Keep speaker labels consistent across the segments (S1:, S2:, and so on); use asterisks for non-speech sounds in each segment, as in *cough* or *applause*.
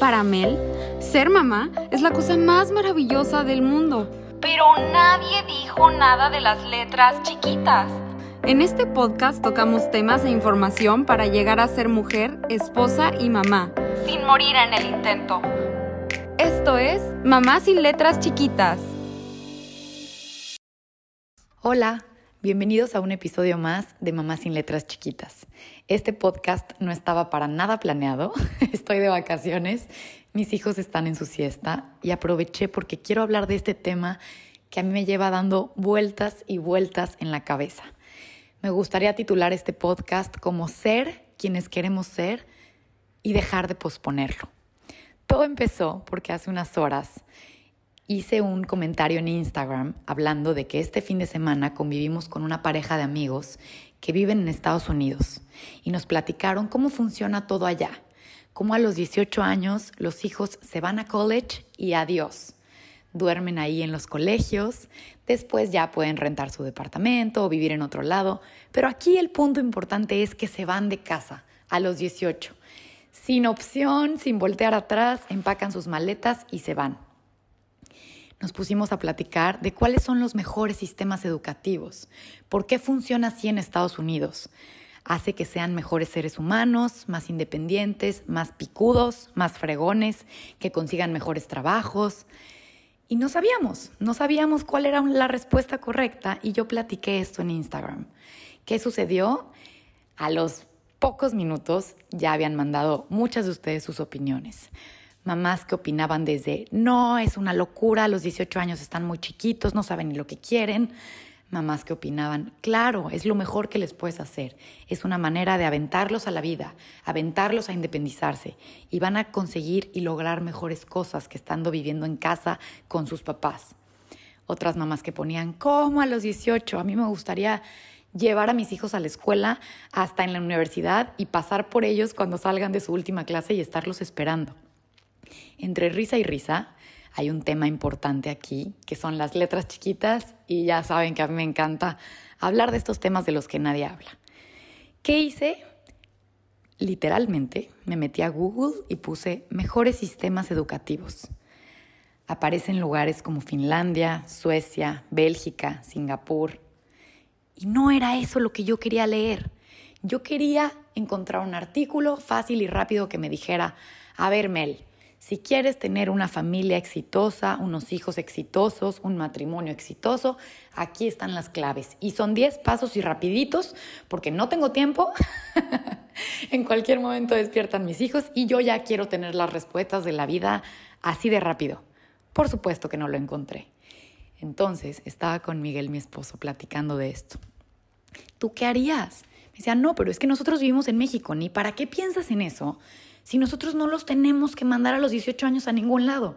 S1: Para Mel, ser mamá es la cosa más maravillosa del mundo. Pero nadie dijo nada de las letras chiquitas. En este podcast tocamos temas e información para llegar a ser mujer, esposa y mamá, sin morir en el intento. Esto es Mamá sin letras chiquitas.
S2: Hola, bienvenidos a un episodio más de Mamá sin letras chiquitas. Este podcast no estaba para nada planeado, *laughs* estoy de vacaciones, mis hijos están en su siesta y aproveché porque quiero hablar de este tema que a mí me lleva dando vueltas y vueltas en la cabeza. Me gustaría titular este podcast como Ser quienes queremos ser y dejar de posponerlo. Todo empezó porque hace unas horas hice un comentario en Instagram hablando de que este fin de semana convivimos con una pareja de amigos que viven en Estados Unidos y nos platicaron cómo funciona todo allá, cómo a los 18 años los hijos se van a college y adiós duermen ahí en los colegios, después ya pueden rentar su departamento o vivir en otro lado, pero aquí el punto importante es que se van de casa a los 18. Sin opción, sin voltear atrás, empacan sus maletas y se van. Nos pusimos a platicar de cuáles son los mejores sistemas educativos, por qué funciona así en Estados Unidos. Hace que sean mejores seres humanos, más independientes, más picudos, más fregones, que consigan mejores trabajos, y no sabíamos, no sabíamos cuál era la respuesta correcta y yo platiqué esto en Instagram. ¿Qué sucedió? A los pocos minutos ya habían mandado muchas de ustedes sus opiniones. Mamás que opinaban desde, no, es una locura, los 18 años están muy chiquitos, no saben ni lo que quieren, mamás que opinaban, claro, es lo mejor que les puedes hacer. Es una manera de aventarlos a la vida, aventarlos a independizarse y van a conseguir y lograr mejores cosas que estando viviendo en casa con sus papás. Otras mamás que ponían, ¿cómo a los 18? A mí me gustaría llevar a mis hijos a la escuela hasta en la universidad y pasar por ellos cuando salgan de su última clase y estarlos esperando. Entre risa y risa, hay un tema importante aquí, que son las letras chiquitas, y ya saben que a mí me encanta hablar de estos temas de los que nadie habla. ¿Qué hice? Literalmente me metí a Google y puse mejores sistemas educativos. Aparecen lugares como Finlandia, Suecia, Bélgica, Singapur. Y no era eso lo que yo quería leer. Yo quería encontrar un artículo fácil y rápido que me dijera, a ver Mel, si quieres tener una familia exitosa, unos hijos exitosos, un matrimonio exitoso, aquí están las claves. Y son 10 pasos y rapiditos, porque no tengo tiempo. *laughs* en cualquier momento despiertan mis hijos y yo ya quiero tener las respuestas de la vida así de rápido. Por supuesto que no lo encontré. Entonces estaba con Miguel, mi esposo, platicando de esto. ¿Tú qué harías? Me decía, no, pero es que nosotros vivimos en México, ni para qué piensas en eso si nosotros no los tenemos que mandar a los 18 años a ningún lado?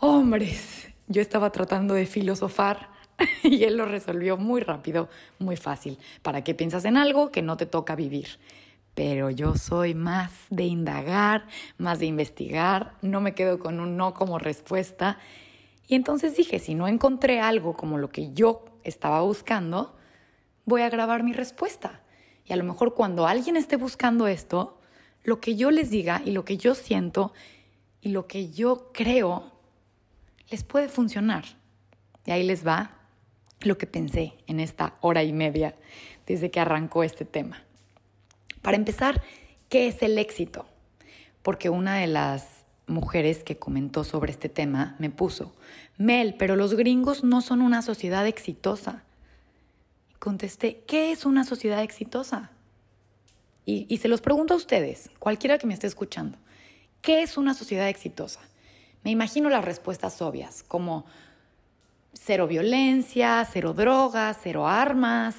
S2: Hombres, yo estaba tratando de filosofar *laughs* y él lo resolvió muy rápido, muy fácil. ¿Para qué piensas en algo que no te toca vivir? Pero yo soy más de indagar, más de investigar, no me quedo con un no como respuesta. Y entonces dije, si no encontré algo como lo que yo estaba buscando, voy a grabar mi respuesta. Y a lo mejor cuando alguien esté buscando esto, lo que yo les diga y lo que yo siento y lo que yo creo les puede funcionar. Y ahí les va lo que pensé en esta hora y media desde que arrancó este tema. Para empezar, ¿qué es el éxito? Porque una de las mujeres que comentó sobre este tema me puso, Mel, pero los gringos no son una sociedad exitosa. Contesté, ¿qué es una sociedad exitosa? Y, se los pregunto a ustedes, cualquiera que me esté escuchando, ¿qué es una sociedad exitosa? Me imagino las respuestas obvias, como cero violencia, cero drogas, cero armas,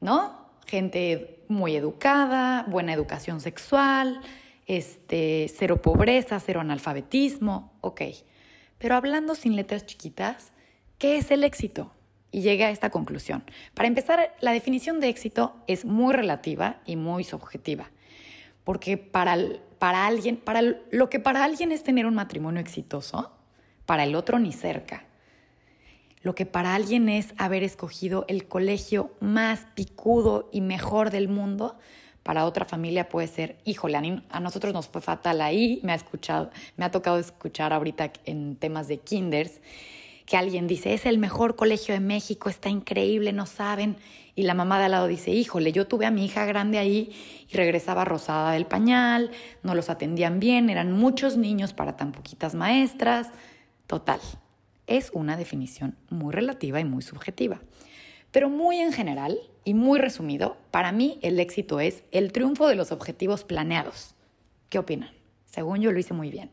S2: ¿no? Gente muy educada, buena educación sexual, este, cero pobreza, cero analfabetismo, ok. Pero hablando sin letras chiquitas, ¿qué es el éxito? Y llegué a esta conclusión. Para empezar, la definición de éxito es muy relativa y muy subjetiva, porque para, para alguien, para lo que para alguien es tener un matrimonio exitoso, para el otro ni cerca. Lo que para alguien es haber escogido el colegio más picudo y mejor del mundo, para otra familia puede ser, híjole, a nosotros nos fue fatal ahí, me ha escuchado, me ha tocado escuchar ahorita en temas de kinders que alguien dice, es el mejor colegio de México, está increíble, no saben. Y la mamá de al lado dice, híjole, yo tuve a mi hija grande ahí y regresaba rosada del pañal, no los atendían bien, eran muchos niños para tan poquitas maestras. Total, es una definición muy relativa y muy subjetiva. Pero muy en general y muy resumido, para mí el éxito es el triunfo de los objetivos planeados. ¿Qué opinan? Según yo lo hice muy bien.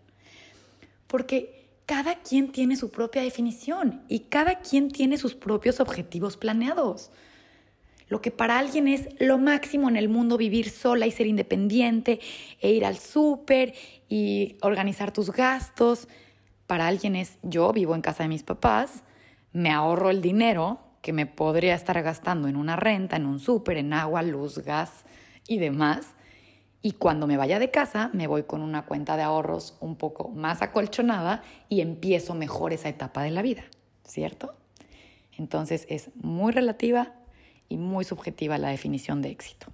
S2: Porque cada quien tiene su propia definición y cada quien tiene sus propios objetivos planeados. Lo que para alguien es lo máximo en el mundo vivir sola y ser independiente e ir al súper y organizar tus gastos, para alguien es yo vivo en casa de mis papás, me ahorro el dinero que me podría estar gastando en una renta, en un súper, en agua, luz, gas y demás y cuando me vaya de casa, me voy con una cuenta de ahorros un poco más acolchonada y empiezo mejor esa etapa de la vida, ¿cierto? Entonces es muy relativa y muy subjetiva la definición de éxito.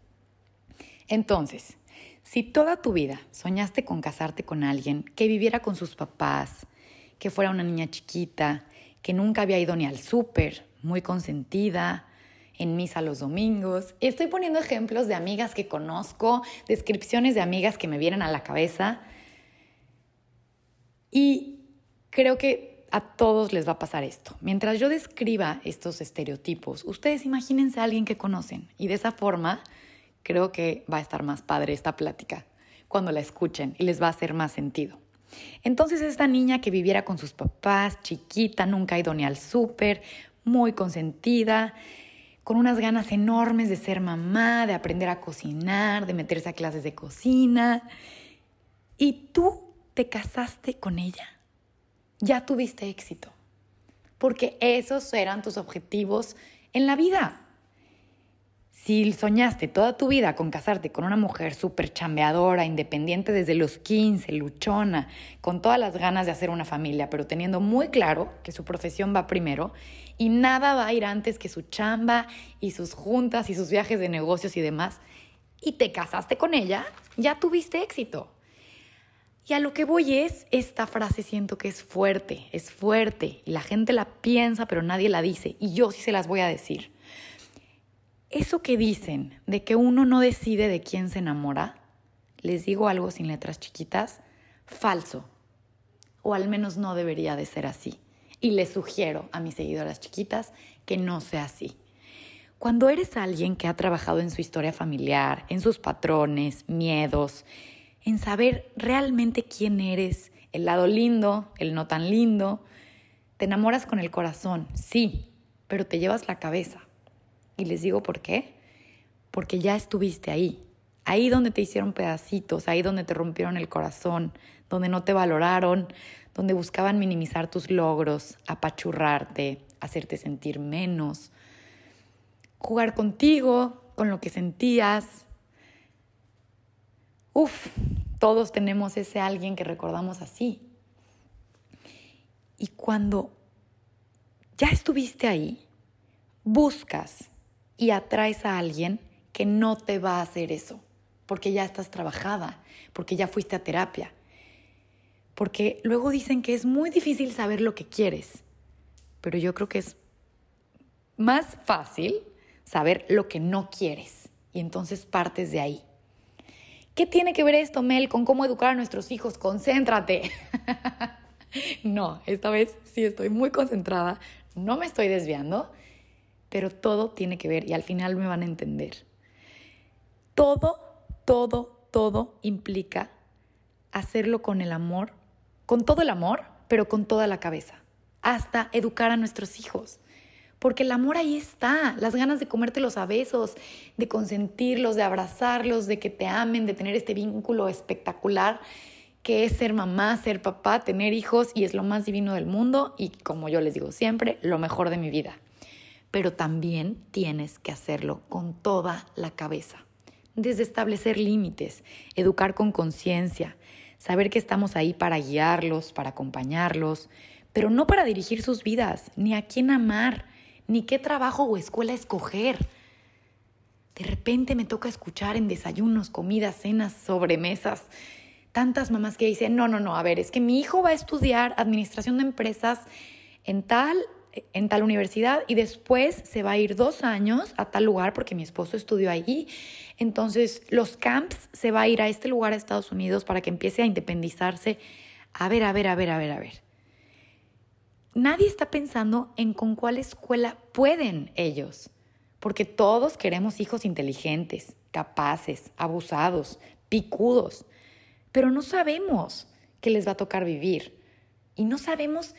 S2: Entonces, si toda tu vida soñaste con casarte con alguien que viviera con sus papás, que fuera una niña chiquita, que nunca había ido ni al súper, muy consentida, en misa los domingos. Estoy poniendo ejemplos de amigas que conozco, descripciones de amigas que me vienen a la cabeza. Y creo que a todos les va a pasar esto. Mientras yo describa estos estereotipos, ustedes imagínense a alguien que conocen y de esa forma creo que va a estar más padre esta plática cuando la escuchen y les va a hacer más sentido. Entonces esta niña que viviera con sus papás, chiquita, nunca ha ido ni al súper, muy consentida, con unas ganas enormes de ser mamá, de aprender a cocinar, de meterse a clases de cocina. Y tú te casaste con ella. Ya tuviste éxito. Porque esos eran tus objetivos en la vida. Si soñaste toda tu vida con casarte con una mujer súper chambeadora, independiente desde los 15, luchona, con todas las ganas de hacer una familia, pero teniendo muy claro que su profesión va primero y nada va a ir antes que su chamba y sus juntas y sus viajes de negocios y demás, y te casaste con ella, ya tuviste éxito. Y a lo que voy es, esta frase siento que es fuerte, es fuerte, y la gente la piensa, pero nadie la dice, y yo sí se las voy a decir. Eso que dicen de que uno no decide de quién se enamora, les digo algo sin letras chiquitas, falso. O al menos no debería de ser así. Y les sugiero a mis seguidoras chiquitas que no sea así. Cuando eres alguien que ha trabajado en su historia familiar, en sus patrones, miedos, en saber realmente quién eres, el lado lindo, el no tan lindo, te enamoras con el corazón, sí, pero te llevas la cabeza. Y les digo por qué. Porque ya estuviste ahí. Ahí donde te hicieron pedacitos, ahí donde te rompieron el corazón, donde no te valoraron, donde buscaban minimizar tus logros, apachurrarte, hacerte sentir menos, jugar contigo, con lo que sentías. Uf, todos tenemos ese alguien que recordamos así. Y cuando ya estuviste ahí, buscas y atraes a alguien que no te va a hacer eso, porque ya estás trabajada, porque ya fuiste a terapia. Porque luego dicen que es muy difícil saber lo que quieres, pero yo creo que es más fácil saber lo que no quieres y entonces partes de ahí. ¿Qué tiene que ver esto, Mel, con cómo educar a nuestros hijos? Concéntrate. *laughs* no, esta vez sí estoy muy concentrada, no me estoy desviando pero todo tiene que ver y al final me van a entender. Todo, todo, todo implica hacerlo con el amor, con todo el amor, pero con toda la cabeza, hasta educar a nuestros hijos. Porque el amor ahí está, las ganas de comértelos a besos, de consentirlos, de abrazarlos, de que te amen, de tener este vínculo espectacular que es ser mamá, ser papá, tener hijos y es lo más divino del mundo y como yo les digo siempre, lo mejor de mi vida pero también tienes que hacerlo con toda la cabeza. Desde establecer límites, educar con conciencia, saber que estamos ahí para guiarlos, para acompañarlos, pero no para dirigir sus vidas, ni a quién amar, ni qué trabajo o escuela escoger. De repente me toca escuchar en desayunos, comidas, cenas, sobremesas, tantas mamás que dicen, no, no, no, a ver, es que mi hijo va a estudiar administración de empresas en tal, en tal universidad y después se va a ir dos años a tal lugar porque mi esposo estudió allí. Entonces los camps se va a ir a este lugar a Estados Unidos para que empiece a independizarse. A ver, a ver, a ver, a ver, a ver. Nadie está pensando en con cuál escuela pueden ellos, porque todos queremos hijos inteligentes, capaces, abusados, picudos pero no sabemos qué les va a tocar vivir y no sabemos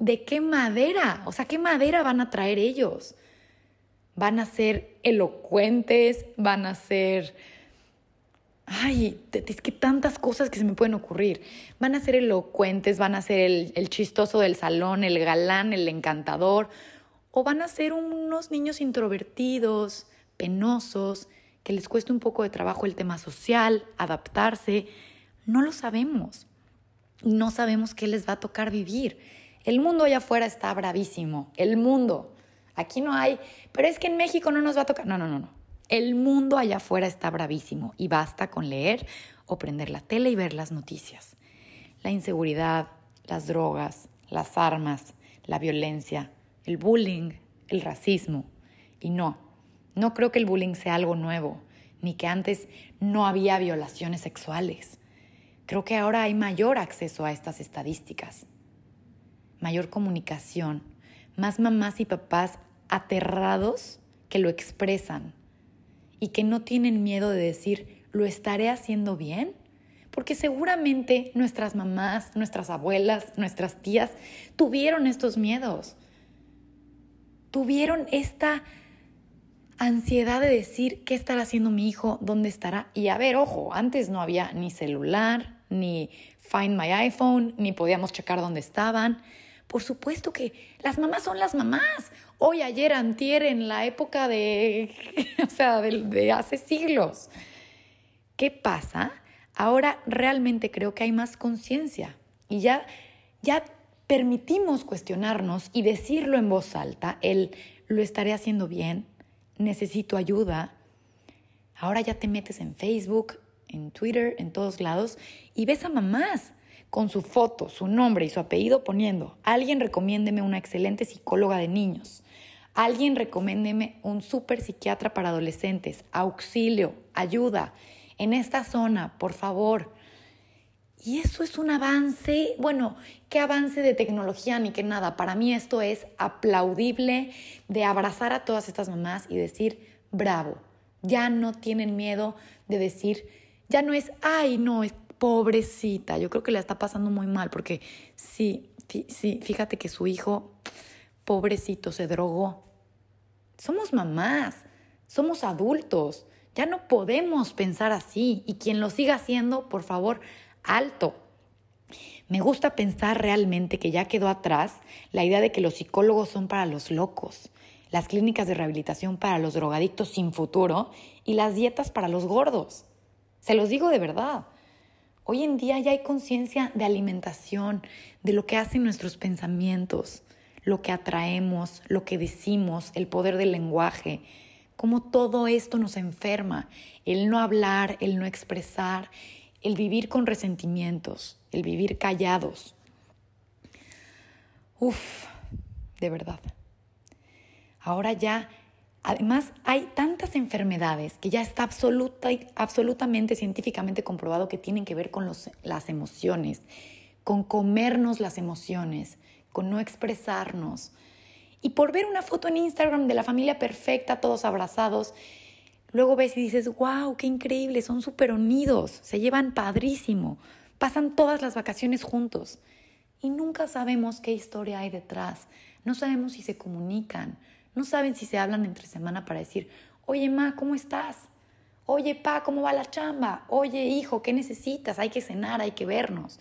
S2: de qué madera, o sea, qué madera van a traer ellos. Van a ser elocuentes, van a ser... Ay, es que tantas cosas que se me pueden ocurrir. Van a ser elocuentes, van a ser el, chistoso del salón, el galán, el encantador, o van a ser unos niños introvertidos, penosos, que les cuesta un poco de trabajo el tema social, adaptarse, no lo sabemos. No sabemos qué les va a tocar vivir. El mundo allá afuera está bravísimo. El mundo. Aquí no hay, pero es que en México no nos va a tocar. No, no, no, no. El mundo allá afuera está bravísimo y basta con leer o prender la tele y ver las noticias. La inseguridad, las drogas, las armas, la violencia, el bullying, el racismo. Y no, no creo que el bullying sea algo nuevo, ni que antes no había violaciones sexuales. Creo que ahora hay mayor acceso a estas estadísticas, mayor comunicación, más mamás y papás aterrados que lo expresan y que no tienen miedo de decir, ¿lo estaré haciendo bien? Porque seguramente nuestras mamás, nuestras abuelas, nuestras tías tuvieron estos miedos, tuvieron esta ansiedad de decir qué estará haciendo mi hijo, dónde estará. Y a ver, ojo, antes no había ni celular, ni Find My iPhone, ni podíamos checar dónde estaban. Por supuesto que las mamás son las mamás. Hoy, ayer, antier, en la época de, *laughs* o sea, de, hace siglos. ¿Qué pasa? Ahora realmente creo que hay más conciencia y ya, ya permitimos cuestionarnos y decirlo en voz alta, el lo estaré haciendo bien, necesito ayuda. Ahora ya te metes en Facebook, en Twitter, en todos lados, y ves a mamás con su foto, su nombre y su apellido poniendo, alguien recomiéndeme una excelente psicóloga de niños, alguien recomiéndeme un super psiquiatra para adolescentes, auxilio, ayuda, en esta zona, por favor. Y eso es un avance, bueno, qué avance de tecnología ni qué nada. Para mí esto es aplaudible de abrazar a todas estas mamás y decir, bravo, ya no tienen miedo de decir, ya no es, ay, no, es pobrecita. Yo creo que la está pasando muy mal porque sí, sí, fíjate que su hijo, pobrecito, se drogó. Somos mamás, somos adultos. Ya no podemos pensar así. Y quien lo siga haciendo, por favor, alto. Me gusta pensar realmente que ya quedó atrás la idea de que los psicólogos son para los locos, las clínicas de rehabilitación para los drogadictos sin futuro y las dietas para los gordos. Se los digo de verdad. Hoy en día ya hay conciencia de alimentación, de lo que hacen nuestros pensamientos, lo que atraemos, lo que decimos, el poder del lenguaje, cómo todo esto nos enferma, el no hablar, el no expresar, el vivir con resentimientos, el vivir callados. Uf, de verdad. Ahora ya Además, hay tantas enfermedades que ya está absoluta, absolutamente científicamente comprobado que tienen que ver con las emociones, con comernos las emociones, con no expresarnos. Y por ver una foto en Instagram de la familia perfecta, todos abrazados, luego ves y dices, wow, qué increíble, son súper unidos, se llevan padrísimo, pasan todas las vacaciones juntos. Y nunca sabemos qué historia hay detrás, no sabemos si se comunican, no saben si se hablan entre semana para decir, oye, ma, ¿cómo estás? Oye, pa, ¿cómo va la chamba? Oye, hijo, ¿qué necesitas? Hay que cenar, hay que vernos.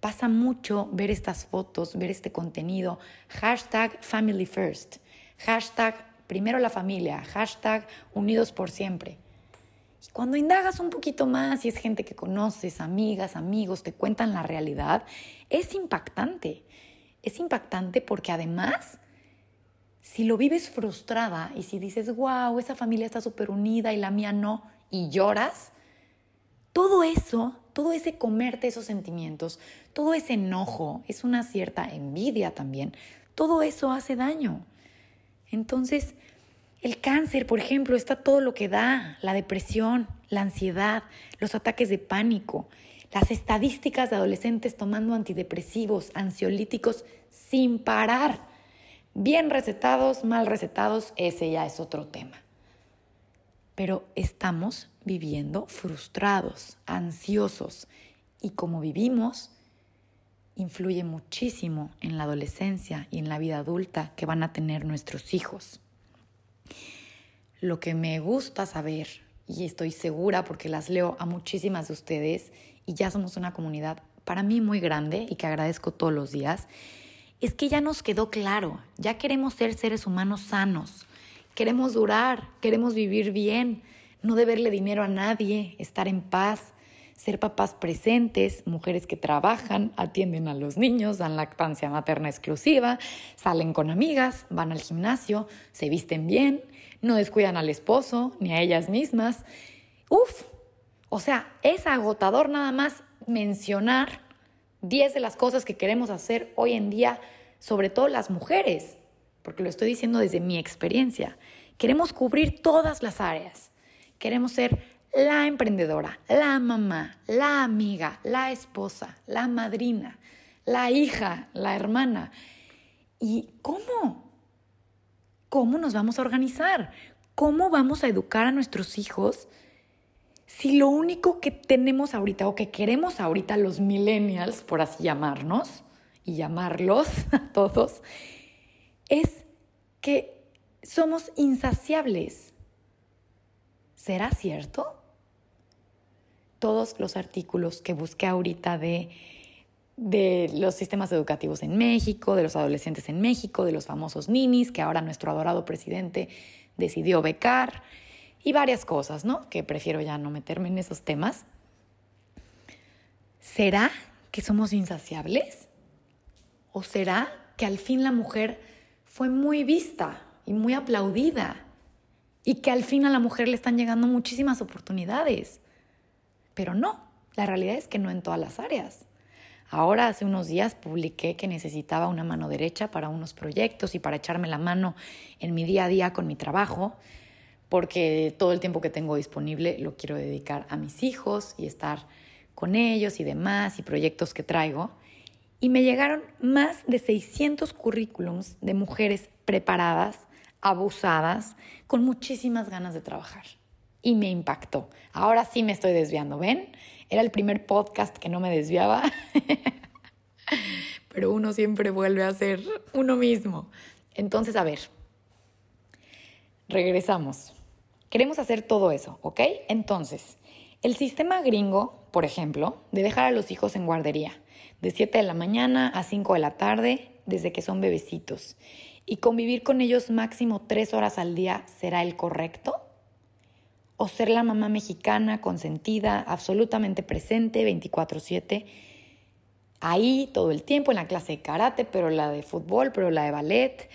S2: Pasa mucho ver estas fotos, ver este contenido. Hashtag Family First. Hashtag Primero la familia. Hashtag Unidos por siempre. Y cuando indagas un poquito más y es gente que conoces, amigas, amigos, te cuentan la realidad, es impactante. Es impactante porque además Si lo vives frustrada y si dices, wow, esa familia está súper unida y la mía no, y lloras, todo eso, todo ese comerte esos sentimientos, todo ese enojo, es una cierta envidia también, todo eso hace daño. Entonces, el cáncer, por ejemplo, está todo lo que da, la depresión, la ansiedad, los ataques de pánico, las estadísticas de adolescentes tomando antidepresivos, ansiolíticos sin parar Bien recetados, mal recetados, ese ya es otro tema. Pero estamos viviendo frustrados, ansiosos y como vivimos, influye muchísimo en la adolescencia y en la vida adulta que van a tener nuestros hijos. Lo que me gusta saber, y estoy segura porque las leo a muchísimas de ustedes y ya somos una comunidad para mí muy grande y que agradezco todos los días, es que ya nos quedó claro, ya queremos ser seres humanos sanos, queremos durar, queremos vivir bien, no deberle dinero a nadie, estar en paz, ser papás presentes, mujeres que trabajan, atienden a los niños, dan lactancia materna exclusiva, salen con amigas, van al gimnasio, se visten bien, no descuidan al esposo ni a ellas mismas. Uf, o sea, es agotador nada más mencionar 10 de las cosas que queremos hacer hoy en día, sobre todo las mujeres, porque lo estoy diciendo desde mi experiencia. Queremos cubrir todas las áreas. Queremos ser la emprendedora, la mamá, la amiga, la esposa, la madrina, la hija, la hermana. ¿Y cómo? ¿Cómo nos vamos a organizar? ¿Cómo vamos a educar a nuestros hijos si lo único que tenemos ahorita o que queremos ahorita los millennials, por así llamarnos, y llamarlos *laughs* a todos, es que somos insaciables. ¿Será cierto? Todos los artículos que busqué ahorita de, de los sistemas educativos en México, de los adolescentes en México, de los famosos ninis que ahora nuestro adorado presidente decidió becar, y varias cosas, ¿no? Que prefiero ya no meterme en esos temas. ¿Será que somos insaciables? ¿O será que al fin la mujer fue muy vista y muy aplaudida? Y que al fin a la mujer le están llegando muchísimas oportunidades. Pero no, la realidad es que no en todas las áreas. Ahora, hace unos días, publiqué que necesitaba una mano derecha para unos proyectos y para echarme la mano en mi día a día con mi trabajo porque todo el tiempo que tengo disponible lo quiero dedicar a mis hijos y estar con ellos y demás y proyectos que traigo. Y me llegaron más de 600 currículums de mujeres preparadas, abusadas, con muchísimas ganas de trabajar. Y me impactó. Ahora sí me estoy desviando, ¿ven? Era el primer podcast que no me desviaba. *laughs* Pero uno siempre vuelve a ser uno mismo. Entonces, a ver, regresamos. Queremos hacer todo eso, ¿ok? Entonces, el sistema gringo, por ejemplo, de dejar a los hijos en guardería, de 7 de la mañana a 5 de la tarde, desde que son bebecitos, y convivir con ellos máximo 3 horas al día, ¿será el correcto? ¿O ser la mamá mexicana, consentida, absolutamente presente, 24/7? Ahí todo el tiempo en la clase de karate, pero la de fútbol, pero la de ballet,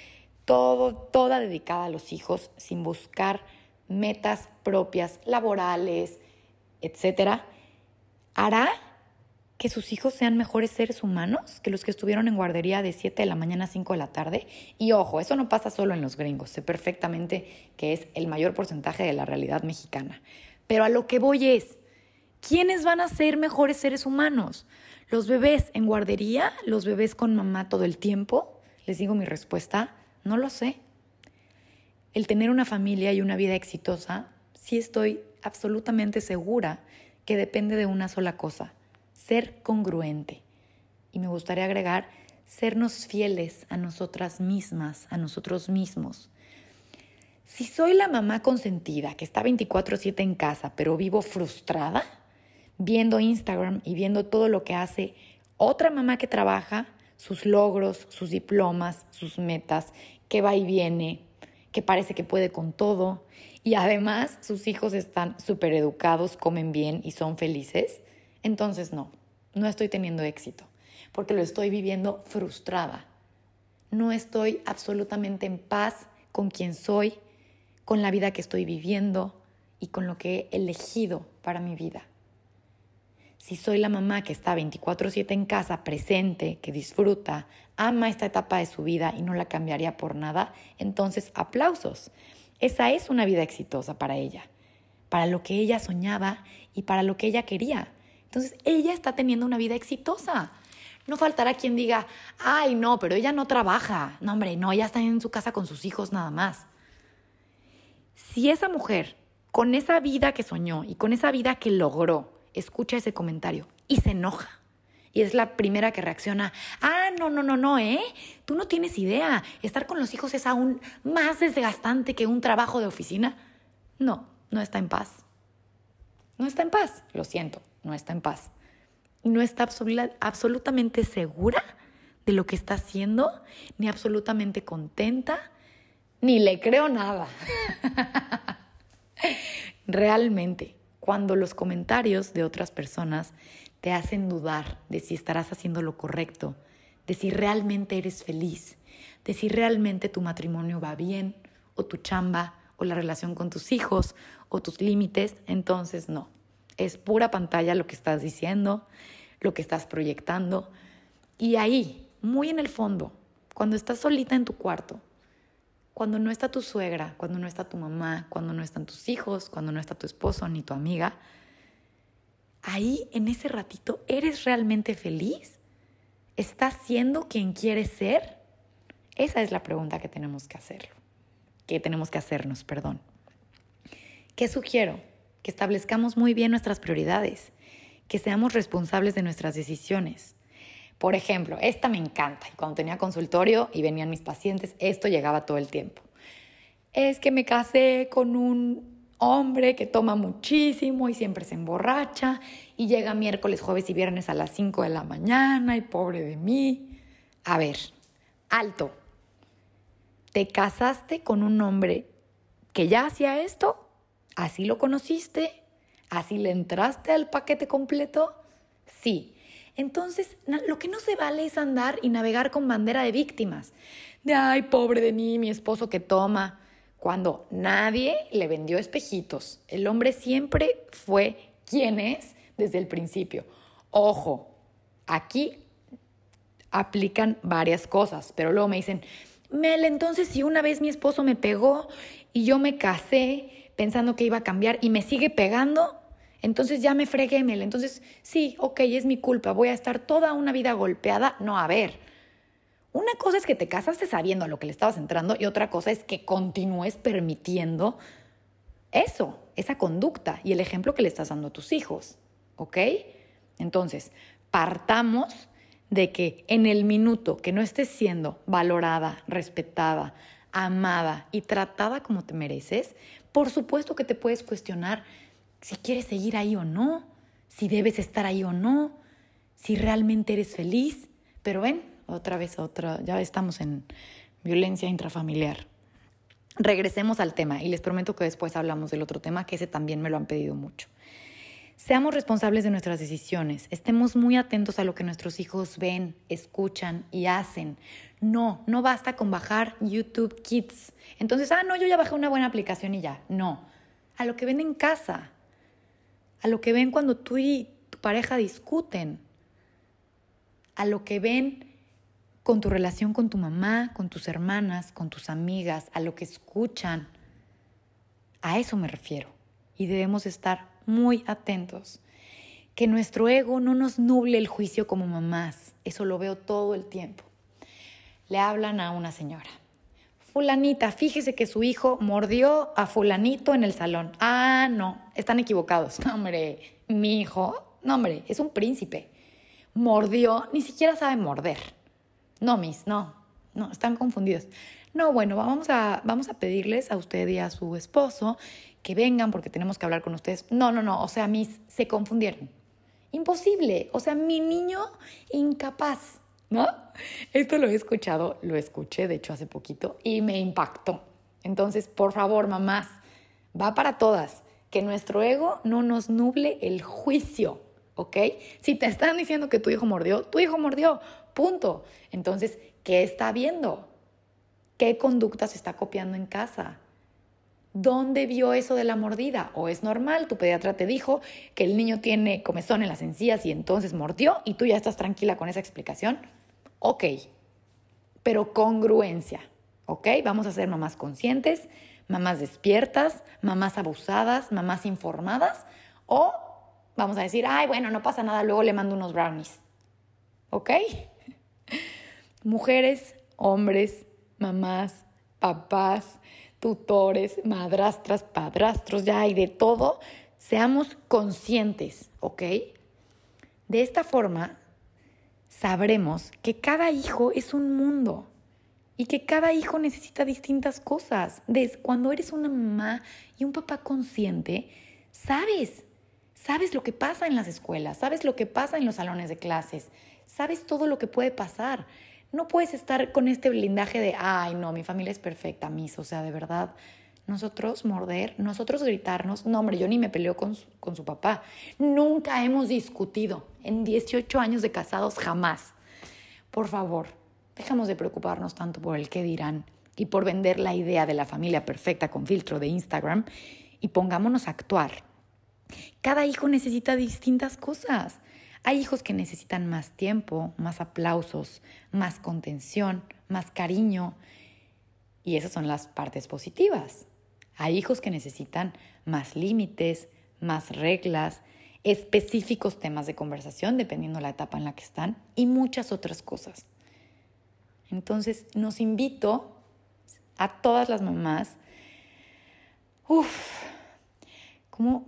S2: todo, toda dedicada a los hijos sin buscar metas propias, laborales, etcétera, hará que sus hijos sean mejores seres humanos que los que estuvieron en guardería de 7 de la mañana a 5 de la tarde. Y ojo, eso no pasa solo en los gringos, sé perfectamente que es el mayor porcentaje de la realidad mexicana. Pero a lo que voy es, ¿quiénes van a ser mejores seres humanos? ¿Los bebés en guardería? ¿Los bebés con mamá todo el tiempo? Les digo mi respuesta, no lo sé el tener una familia y una vida exitosa, sí estoy absolutamente segura que depende de una sola cosa, ser congruente. Y me gustaría agregar, sernos fieles a nosotras mismas, a nosotros mismos. Si soy la mamá consentida que está 24/7 en casa, pero vivo frustrada, viendo Instagram y viendo todo lo que hace otra mamá que trabaja, sus logros, sus diplomas, sus metas, que va y viene, que parece que puede con todo y además sus hijos están súper educados, comen bien y son felices, entonces no, no estoy teniendo éxito porque lo estoy viviendo frustrada. no estoy absolutamente en paz con quien soy, con la vida que estoy viviendo y con lo que he elegido para mi vida. Si soy la mamá que está 24/7 en casa, presente, que disfruta, ama esta etapa de su vida y no la cambiaría por nada, entonces aplausos. Esa es una vida exitosa para ella, para lo que ella soñaba y para lo que ella quería. Entonces ella está teniendo una vida exitosa. No faltará quien diga, ay, no, pero ella no trabaja. No, hombre, no, ella está en su casa con sus hijos nada más. Si esa mujer, con esa vida que soñó y con esa vida que logró, escucha ese comentario y se enoja. Y es la primera que reacciona, ah, no, no, no, no, ¿eh? Tú no tienes idea, estar con los hijos es aún más desgastante que un trabajo de oficina. No, no está en paz. No está en paz, lo siento, no está en paz. No está absolutamente segura de lo que está haciendo, ni absolutamente contenta, ni le creo nada. *laughs* Realmente cuando los comentarios de otras personas te hacen dudar de si estarás haciendo lo correcto, de si realmente eres feliz, de si realmente tu matrimonio va bien, o tu chamba, o la relación con tus hijos, o tus límites, entonces no. Es pura pantalla lo que estás diciendo, lo que estás proyectando. Y ahí, muy en el fondo, cuando estás solita en tu cuarto, cuando no está tu suegra, cuando no está tu mamá, cuando no están tus hijos, cuando no está tu esposo ni tu amiga, ahí en ese ratito, ¿eres realmente feliz? ¿Estás siendo quien quieres ser? Esa es la pregunta que tenemos que hacerlo, que tenemos que hacernos, perdón. ¿Qué sugiero? Que establezcamos muy bien nuestras prioridades, que seamos responsables de nuestras decisiones, por ejemplo, esta me encanta y cuando tenía consultorio y venían mis pacientes, esto llegaba todo el tiempo. Es que me casé con un hombre que toma muchísimo y siempre se emborracha y llega miércoles, jueves y viernes a las 5 de la mañana y pobre de mí. A ver, alto. ¿Te casaste con un hombre que ya hacía esto? ¿Así lo conociste? ¿Así le entraste al paquete completo? Sí. Entonces, lo que no se vale es andar y navegar con bandera de víctimas. De, ay, pobre de mí, mi esposo que toma. Cuando nadie le vendió espejitos. El hombre siempre fue quien es desde el principio. Ojo, aquí aplican varias cosas, pero luego me dicen, Mel, entonces si una vez mi esposo me pegó y yo me casé pensando que iba a cambiar y me sigue pegando, entonces ya me fregué, Mel. Entonces, sí, ok, es mi culpa. Voy a estar toda una vida golpeada. No, a ver. Una cosa es que te casaste sabiendo a lo que le estabas entrando y otra cosa es que continúes permitiendo eso, esa conducta y el ejemplo que le estás dando a tus hijos. ¿Ok? Entonces, partamos de que en el minuto que no estés siendo valorada, respetada, amada y tratada como te mereces, por supuesto que te puedes cuestionar si quieres seguir ahí o no, si debes estar ahí o no, si realmente eres feliz. Pero ven, otra vez, otra, ya estamos en violencia intrafamiliar. Regresemos al tema y les prometo que después hablamos del otro tema, que ese también me lo han pedido mucho. Seamos responsables de nuestras decisiones, estemos muy atentos a lo que nuestros hijos ven, escuchan y hacen. No, no basta con bajar YouTube Kids. Entonces, ah, no, yo ya bajé una buena aplicación y ya. No, a lo que ven en casa, a lo que ven cuando tú y tu pareja discuten, a lo que ven con tu relación con tu mamá, con tus hermanas, con tus amigas, a lo que escuchan. A eso me refiero. Y debemos estar muy atentos. Que nuestro ego no nos nuble el juicio como mamás. Eso lo veo todo el tiempo. Le hablan a una señora. Fulanita, fíjese que su hijo mordió a fulanito en el salón. Ah, no, están equivocados. No, hombre, mi hijo, no, hombre, es un príncipe. Mordió, ni siquiera sabe morder. No, mis, no, no, están confundidos. No, bueno, vamos a, vamos a pedirles a usted y a su esposo que vengan porque tenemos que hablar con ustedes. No, no, no, o sea, mis, se confundieron. Imposible, o sea, mi niño incapaz. ¿No? Esto lo he escuchado, lo escuché de hecho hace poquito y me impactó. Entonces, por favor, mamás, va para todas, que nuestro ego no nos nuble el juicio, ¿ok? Si te están diciendo que tu hijo mordió, tu hijo mordió, punto. Entonces, ¿qué está viendo? ¿Qué conducta se está copiando en casa? ¿Dónde vio eso de la mordida? ¿O es normal? Tu pediatra te dijo que el niño tiene comezón en las encías y entonces mordió y tú ya estás tranquila con esa explicación. Ok, pero congruencia. ¿Ok? Vamos a ser mamás conscientes, mamás despiertas, mamás abusadas, mamás informadas. O vamos a decir, ay, bueno, no pasa nada, luego le mando unos brownies. ¿Ok? *laughs* Mujeres, hombres, mamás, papás, tutores, madrastras, padrastros, ya hay de todo, seamos conscientes, ¿ok? De esta forma, sabremos que cada hijo es un mundo y que cada hijo necesita distintas cosas. Desde cuando eres una mamá y un papá consciente, sabes, sabes lo que pasa en las escuelas, sabes lo que pasa en los salones de clases, sabes todo lo que puede pasar. No puedes estar con este blindaje de, ay, no, mi familia es perfecta, mis, o sea, de verdad, nosotros morder, nosotros gritarnos, no, hombre, yo ni me peleo con su, con su papá. Nunca hemos discutido en 18 años de casados, jamás. Por favor, dejamos de preocuparnos tanto por el qué dirán y por vender la idea de la familia perfecta con filtro de Instagram y pongámonos a actuar. Cada hijo necesita distintas cosas. Hay hijos que necesitan más tiempo, más aplausos, más contención, más cariño. Y esas son las partes positivas. Hay hijos que necesitan más límites, más reglas, específicos temas de conversación, dependiendo la etapa en la que están, y muchas otras cosas. Entonces, nos invito a todas las mamás, uff,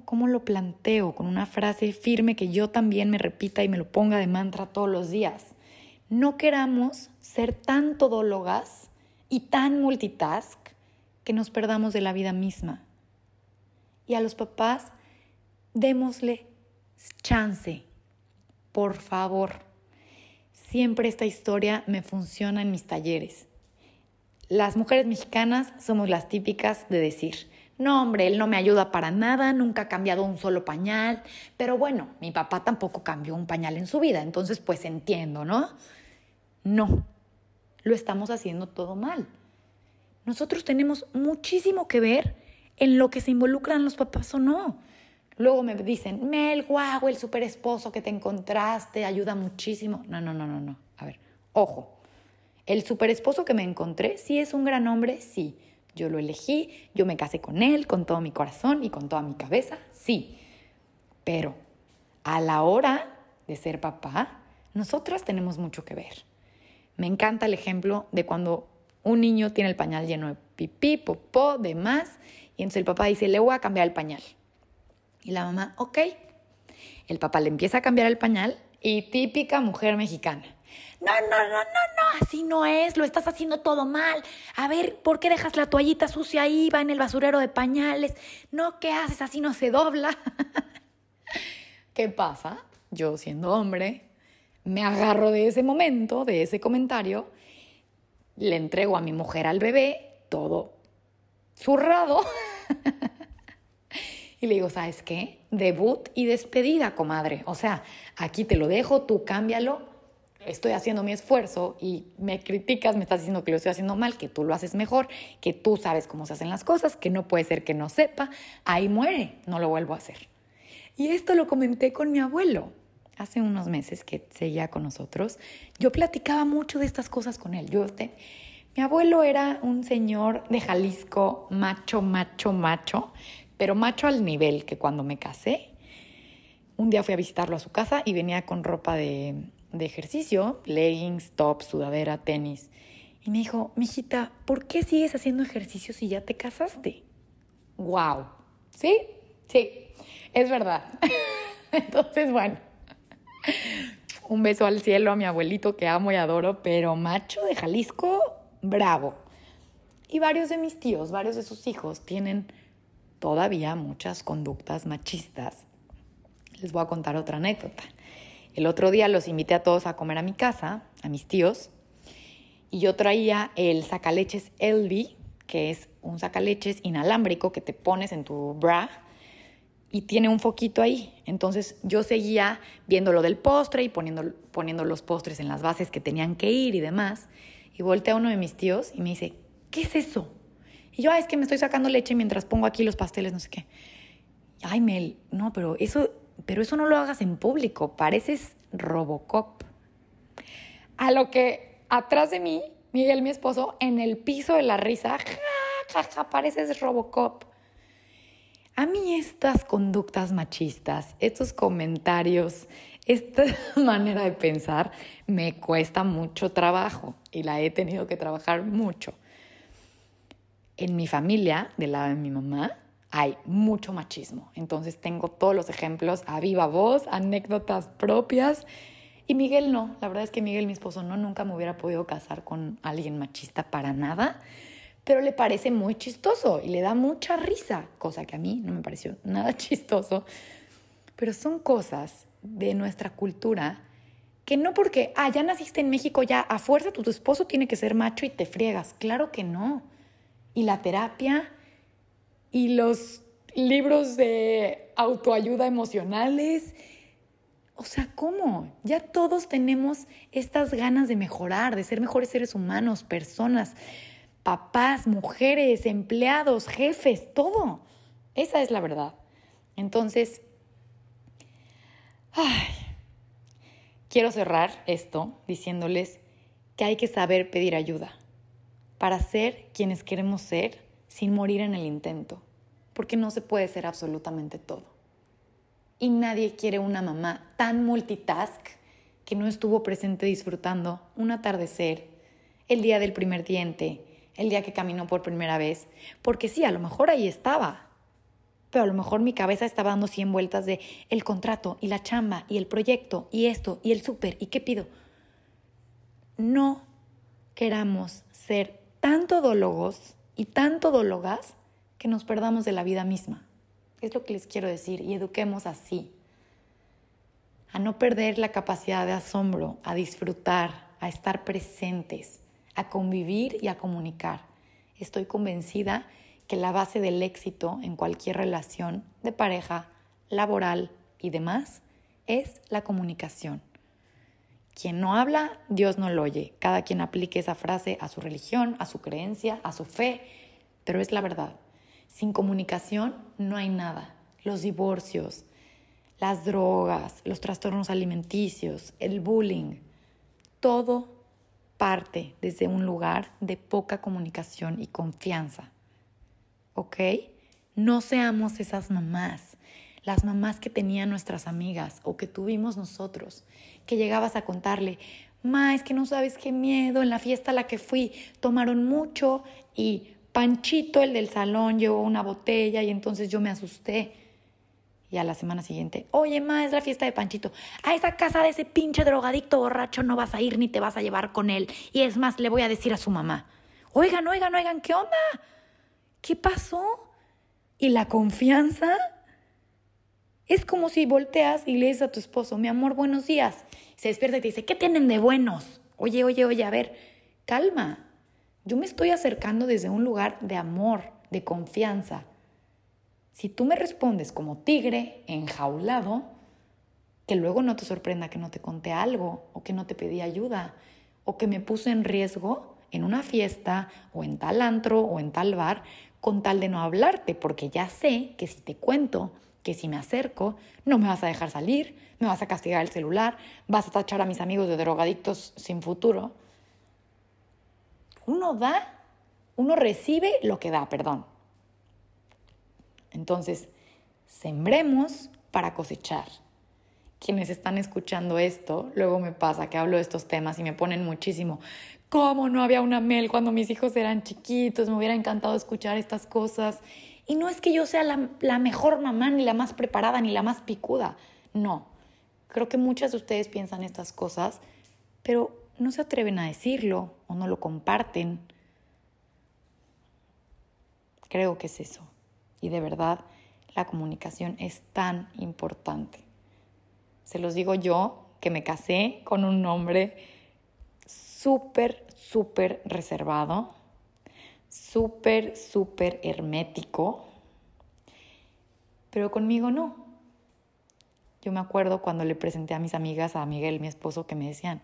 S2: ¿Cómo, lo planteo? Con una frase firme que yo también me repita y me lo ponga de mantra todos los días. No queramos ser tan todólogas y tan multitask que nos perdamos de la vida misma. Y a los papás, démosle chance, por favor. Siempre esta historia me funciona en mis talleres. Las mujeres mexicanas somos las típicas de decir, no, hombre, él no me ayuda para nada, nunca ha cambiado un solo pañal, pero bueno, mi papá tampoco cambió un pañal en su vida, entonces pues entiendo, ¿no? No, lo estamos haciendo todo mal. Nosotros tenemos muchísimo que ver en lo que se involucran los papás o no. Luego me dicen, Mel, guau, el super esposo que te encontraste ayuda muchísimo. No, no, no, no, no. A ver, ojo. El super esposo que me encontré, sí es un gran hombre, sí. Yo lo elegí, yo me casé con él con todo mi corazón y con toda mi cabeza, sí. Pero a la hora de ser papá, nosotras tenemos mucho que ver. Me encanta el ejemplo de cuando un niño tiene el pañal lleno de pipí, popó, demás, y entonces el papá dice, le voy a cambiar el pañal. Y la mamá, ok. El papá le empieza a cambiar el pañal y típica mujer mexicana. No, no, no, no, no, así no es, lo estás haciendo todo mal. A ver, ¿por qué dejas la toallita sucia ahí? Va en el basurero de pañales. No, ¿qué haces? Así no se dobla. *laughs* ¿Qué pasa? Yo siendo hombre, me agarro de ese momento, de ese comentario, le entrego a mi mujer al bebé todo zurrado. *laughs* y le digo, ¿sabes qué? Debut y despedida, comadre. O sea, aquí te lo dejo, tú cámbialo estoy haciendo mi esfuerzo y me criticas, me estás diciendo que lo estoy haciendo mal, que tú lo haces mejor, que tú sabes cómo se hacen las cosas, que no puede ser que no sepa, ahí muere, no lo vuelvo a hacer. Y esto lo comenté con mi abuelo hace unos meses que seguía con nosotros. Yo platicaba mucho de estas cosas con él. Yo mi abuelo era un señor de Jalisco, macho, macho, macho, pero macho al nivel que cuando me casé, un día fui a visitarlo a su casa y venía con ropa de de ejercicio, leggings, top, sudadera, tenis. Y me dijo, mijita, ¿por qué sigues haciendo ejercicio si ya te casaste? ¡Wow! ¿Sí? Sí, es verdad. *laughs* Entonces, bueno, un beso al cielo a mi abuelito que amo y adoro, pero macho de Jalisco, bravo. Y varios de mis tíos, varios de sus hijos tienen todavía muchas conductas machistas. Les voy a contar otra anécdota. El otro día los invité a todos a comer a mi casa, a mis tíos, y yo traía el sacaleches Elvi, que es un sacaleches inalámbrico que te pones en tu bra y tiene un foquito ahí. Entonces yo seguía viendo lo del postre y poniendo, poniendo los postres en las bases que tenían que ir y demás. Y voltea a uno de mis tíos y me dice, ¿qué es eso? Y yo, ah, es que me estoy sacando leche mientras pongo aquí los pasteles, no sé qué. Ay, Mel, no, pero eso, pero eso no lo hagas en público, pareces Robocop. A lo que atrás de mí, Miguel, mi esposo, en el piso de la risa, ja, ja, pareces Robocop. A mí estas conductas machistas, estos comentarios, esta *laughs* manera de pensar me cuesta mucho trabajo y la he tenido que trabajar mucho. En mi familia, del lado de mi mamá, hay mucho machismo. Entonces tengo todos los ejemplos a viva voz, anécdotas propias. Y Miguel no, la verdad es que Miguel, mi esposo, no, nunca me hubiera podido casar con alguien machista para nada pero le parece muy chistoso y le da mucha risa, cosa que a mí no me pareció nada *laughs* chistoso. Pero son cosas de nuestra cultura que no porque, ah, ya naciste en México, ya a fuerza tu, tu esposo tiene que ser macho y te friegas. Claro que no. Y la terapia y los libros de autoayuda emocionales. O sea, ¿cómo? Ya todos tenemos estas ganas de mejorar, de ser mejores seres humanos, personas papás, mujeres, empleados, jefes, todo. Esa es la verdad. Entonces, quiero cerrar esto diciéndoles que hay que saber pedir ayuda para ser quienes queremos ser sin morir en el intento, porque no se puede ser absolutamente todo. Y nadie quiere una mamá tan multitask que no estuvo presente disfrutando un atardecer, el día del primer diente, el día que caminó por primera vez, porque sí, a lo mejor ahí estaba, pero a lo mejor mi cabeza estaba dando 100 vueltas de el contrato y la chamba y el proyecto y esto y el súper y qué pido. No queramos ser tan todólogos y tan todólogas que nos perdamos de la vida misma. Es lo que les quiero decir y eduquemos así. A no perder la capacidad de asombro, a disfrutar, a estar presentes a convivir y a comunicar. Estoy convencida que la base del éxito en cualquier relación de pareja, laboral y demás es la comunicación. Quien no habla, Dios no lo oye. Cada quien aplique esa frase a su religión, a su creencia, a su fe, pero es la verdad. Sin comunicación no hay nada. Los divorcios, las drogas, los trastornos alimenticios, el bullying, todo desde un lugar de poca comunicación y confianza. ¿Ok? No seamos esas mamás, las mamás que tenían nuestras amigas o que tuvimos nosotros, que llegabas a contarle, ma, es que no sabes qué miedo, en la fiesta a la que fui tomaron mucho y Panchito, el del salón, llevó una botella y entonces yo me asusté. Y a la semana siguiente, oye, ma, es la fiesta de Panchito. A esa casa de ese pinche drogadicto borracho no vas a ir ni te vas a llevar con él. Y es más, le voy a decir a su mamá. Oigan, oigan, oigan, ¿qué onda? ¿Qué pasó? ¿Y la confianza? Es como si volteas y le dices a tu esposo, mi amor, buenos días. Se despierta y te dice, ¿qué tienen de buenos? Oye, oye, oye, a ver, calma. Yo me estoy acercando desde un lugar de amor, de confianza. Si tú me respondes como tigre, enjaulado, que luego no te sorprenda que no te conté algo o que no te pedí ayuda o que me puse en riesgo en una fiesta o en tal antro o en tal bar con tal de no hablarte, porque ya sé que si te cuento, que si me acerco, no me vas a dejar salir, me vas a castigar el celular, vas a tachar a mis amigos de drogadictos sin futuro. Uno da, uno recibe lo que da, perdón. Entonces, sembremos para cosechar. Quienes están escuchando esto, luego me pasa que hablo de estos temas y me ponen muchísimo. ¿Cómo no había una Mel cuando mis hijos eran chiquitos? Me hubiera encantado escuchar estas cosas. Y no es que yo sea la, la mejor mamá, ni la más preparada, ni la más picuda. No. Creo que muchas de ustedes piensan estas cosas, pero no se atreven a decirlo o no lo comparten. Creo que es eso. Y de verdad, la comunicación es tan importante. Se los digo yo, que me casé con un hombre súper, súper reservado, súper, súper hermético, pero conmigo no. Yo me acuerdo cuando le presenté a mis amigas, a Miguel, mi esposo, que me decían,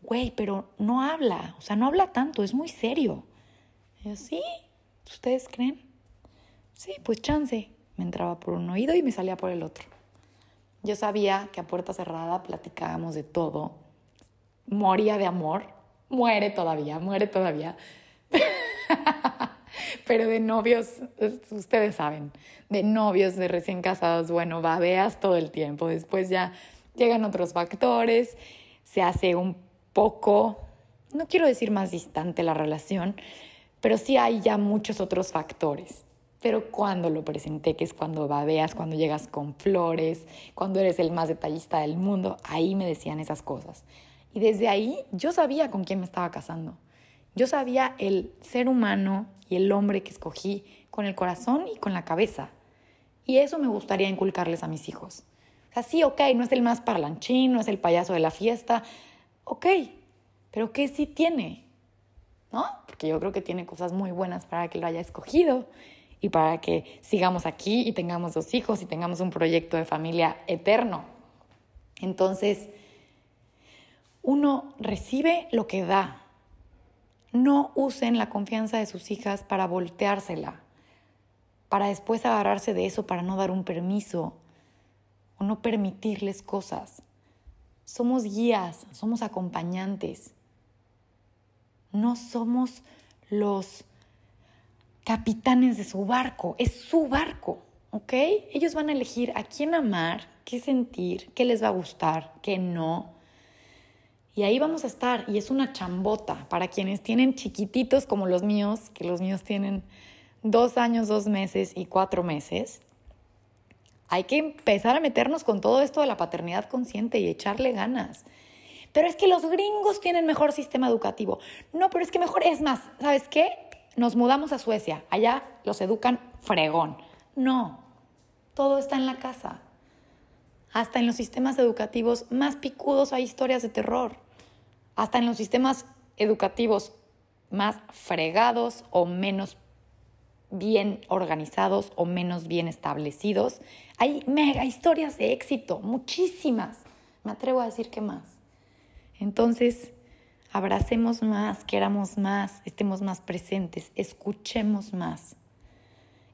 S2: güey, pero no habla, o sea, no habla tanto, es muy serio. Y yo, sí, ¿ustedes creen? Sí, pues chance. Me entraba por un oído y me salía por el otro. Yo sabía que a puerta cerrada platicábamos de todo. Moría de amor. Muere todavía, muere todavía. *laughs* Pero de novios, ustedes saben, de novios, de recién casados, bueno, babeas todo el tiempo. Después ya llegan otros factores, se hace un poco, no quiero decir más distante la relación, pero sí hay ya muchos otros factores. Pero cuando lo presenté, que es cuando babeas, cuando llegas con flores, cuando eres el más detallista del mundo, ahí me decían esas cosas. Y desde ahí yo sabía con quién me estaba casando. Yo sabía el ser humano y el hombre que escogí con el corazón y con la cabeza. Y eso me gustaría inculcarles a mis hijos. O sea, sí, ok, no es el más parlanchín, no es el payaso de la fiesta, ok, pero ¿qué sí tiene? ¿No? Porque yo creo que tiene cosas muy buenas para que lo haya escogido y para que sigamos aquí y tengamos dos hijos y tengamos un proyecto de familia eterno. Entonces, uno recibe lo que da, no usen la confianza de sus hijas para volteársela, para después agarrarse de eso para no dar un permiso o no permitirles cosas. Somos guías, somos acompañantes. No somos los capitanes de su barco, es su barco, ¿ok? Ellos van a elegir a quién amar, qué sentir, qué les va a gustar, qué no. Y ahí vamos a estar. Y es una chambota para quienes tienen chiquititos como los míos, que los míos tienen dos años, dos meses y cuatro meses. Hay que empezar a meternos con todo esto de la paternidad consciente y echarle ganas. Pero es que los gringos tienen mejor sistema educativo. No, pero es que mejor es más. ¿Sabes qué? Nos mudamos a Suecia. Allá los educan fregón. No, todo está en la casa. Hasta en los sistemas educativos más picudos hay historias de terror. Hasta en los sistemas educativos más fregados o menos bien organizados o menos bien establecidos, hay mega historias de éxito, muchísimas. Me atrevo a decir que más. Entonces, abracemos más, queramos más, estemos más presentes, escuchemos más.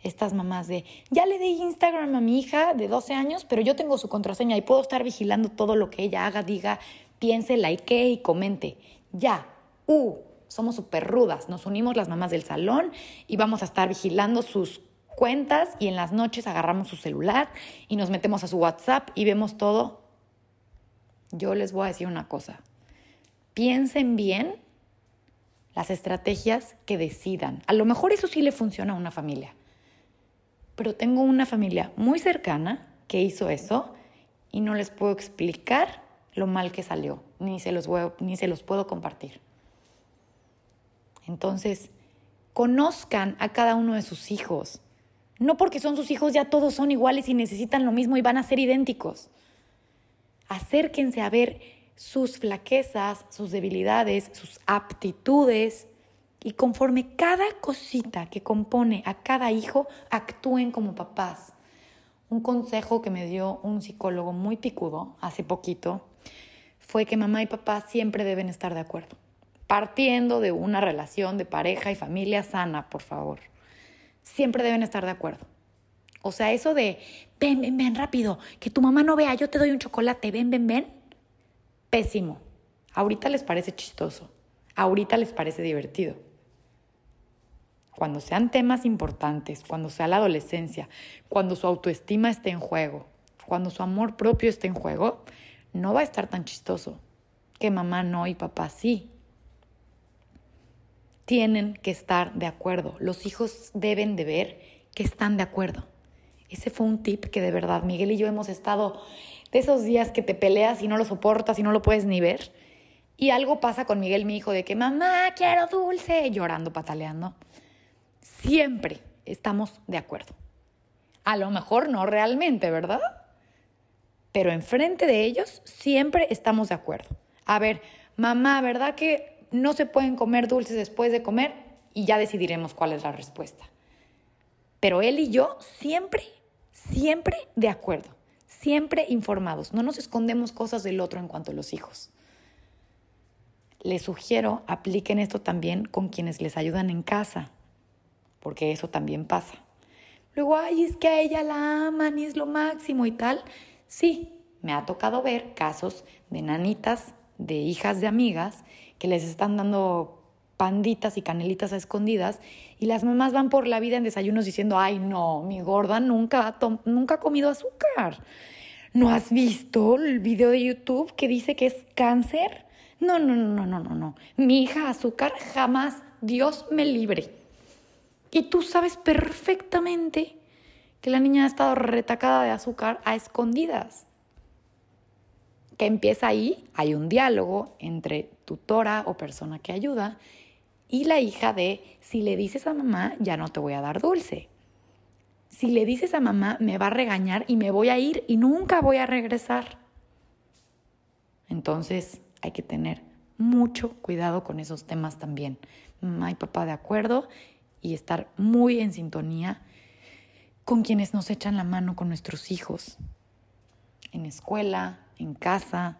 S2: Estas mamás de, ya le di Instagram a mi hija de 12 años, pero yo tengo su contraseña y puedo estar vigilando todo lo que ella haga, diga, piense, like y comente. Ya, uh, somos súper rudas. Nos unimos las mamás del salón y vamos a estar vigilando sus cuentas y en las noches agarramos su celular y nos metemos a su WhatsApp y vemos todo. Yo les voy a decir una cosa. Piensen bien las estrategias que decidan. A lo mejor eso sí le funciona a una familia. Pero tengo una familia muy cercana que hizo eso y no les puedo explicar lo mal que salió, ni se los, ni se los puedo compartir. Entonces, conozcan a cada uno de sus hijos. No porque son sus hijos ya todos son iguales y necesitan lo mismo y van a ser idénticos. Acérquense a ver sus flaquezas, sus debilidades, sus aptitudes y conforme cada cosita que compone a cada hijo, actúen como papás. Un consejo que me dio un psicólogo muy picudo hace poquito fue que mamá y papá siempre deben estar de acuerdo, partiendo de una relación de pareja y familia sana, por favor. Siempre deben estar de acuerdo. O sea, eso de, ven, ven, ven rápido, que tu mamá no vea, yo te doy un chocolate, ven, ven, ven. Pésimo. Ahorita les parece chistoso. Ahorita les parece divertido. Cuando sean temas importantes, cuando sea la adolescencia, cuando su autoestima esté en juego, cuando su amor propio esté en juego, no va a estar tan chistoso. Que mamá no y papá sí. Tienen que estar de acuerdo. Los hijos deben de ver que están de acuerdo. Ese fue un tip que de verdad Miguel y yo hemos estado de esos días que te peleas y no lo soportas y no lo puedes ni ver. Y algo pasa con Miguel, mi hijo, de que mamá, quiero dulce, llorando, pataleando. Siempre estamos de acuerdo. A lo mejor no realmente, ¿verdad? pero enfrente de ellos siempre estamos de acuerdo. A ver, mamá, ¿verdad que no se pueden comer dulces después de comer? Y ya decidiremos cuál es la respuesta. Pero él y yo siempre, siempre de acuerdo, siempre informados. No nos escondemos cosas del otro en cuanto a los hijos. les sugiero apliquen esto también con quienes les ayudan en casa, porque eso también pasa. Luego, ay, es que a ella la aman y es lo máximo y tal. Sí, me ha tocado ver casos de nanitas, de hijas de amigas, que les están dando panditas y canelitas a escondidas y las mamás van por la vida en desayunos diciendo, ay no, mi gorda nunca, nunca ha comido azúcar. ¿No has visto el video de YouTube que dice que es cáncer? No, no, no, no, no, no. Mi hija azúcar jamás, Dios me libre. Y tú sabes perfectamente que la niña ha estado retacada de azúcar a escondidas. Que empieza ahí, hay un diálogo entre tutora o persona que ayuda y la hija de, si le dices a mamá, ya no te voy a dar dulce. Si le dices a mamá, me va a regañar y me voy a ir y nunca voy a regresar. Entonces hay que tener mucho cuidado con esos temas también. Mamá y papá de acuerdo y estar muy en sintonía con quienes nos echan la mano con nuestros hijos. En escuela, en casa,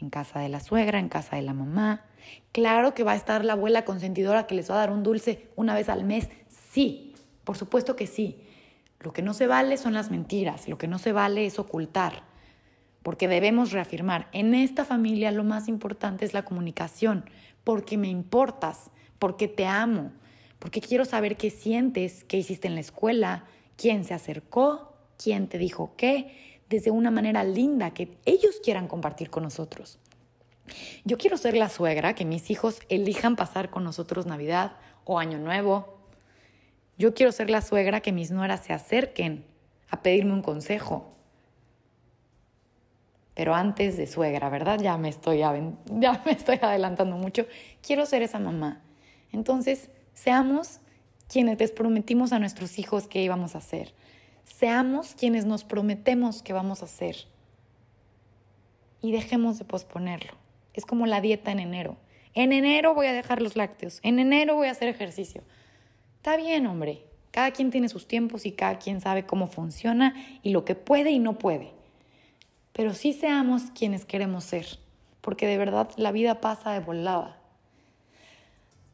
S2: en casa de la suegra, en casa de la mamá. Claro que va a estar la abuela consentidora que les va a dar un dulce una vez al mes. Sí, por supuesto que sí. Lo que no se vale son las mentiras, lo que no se vale es ocultar, porque debemos reafirmar, en esta familia lo más importante es la comunicación, porque me importas, porque te amo, porque quiero saber qué sientes, qué hiciste en la escuela, quién se acercó, quién te dijo qué, desde una manera linda que ellos quieran compartir con nosotros. Yo quiero ser la suegra que mis hijos elijan pasar con nosotros Navidad o Año Nuevo. Yo quiero ser la suegra que mis nueras se acerquen a pedirme un consejo. Pero antes de suegra, ¿verdad? Ya me estoy, *laughs* ya me estoy adelantando mucho. Quiero ser esa mamá. Entonces, seamos quienes les prometimos a nuestros hijos que íbamos a hacer. Seamos quienes nos prometemos que vamos a hacer. Y dejemos de posponerlo. Es como la dieta en enero. En enero voy a dejar los lácteos. En enero voy a hacer ejercicio. Está bien, hombre. Cada quien tiene sus tiempos y cada quien sabe cómo funciona y lo que puede y no puede. Pero sí seamos quienes queremos ser, porque de verdad la vida pasa de volada.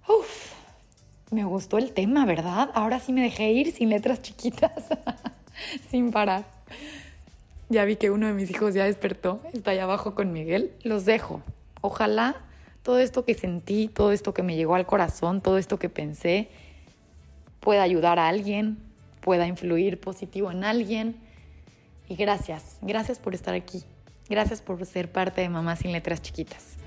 S2: Uf, me gustó el tema, ¿verdad? Ahora sí me dejé ir sin letras chiquitas. *laughs* sin parar. Ya vi que uno de mis hijos ya despertó, está allá abajo con Miguel. Los dejo. Ojalá todo esto que sentí, todo esto que me llegó al corazón, todo esto que pensé, pueda ayudar a alguien, pueda influir positivo en alguien. Y gracias, gracias por estar aquí. Gracias por ser parte de Mamá sin Letras Chiquitas.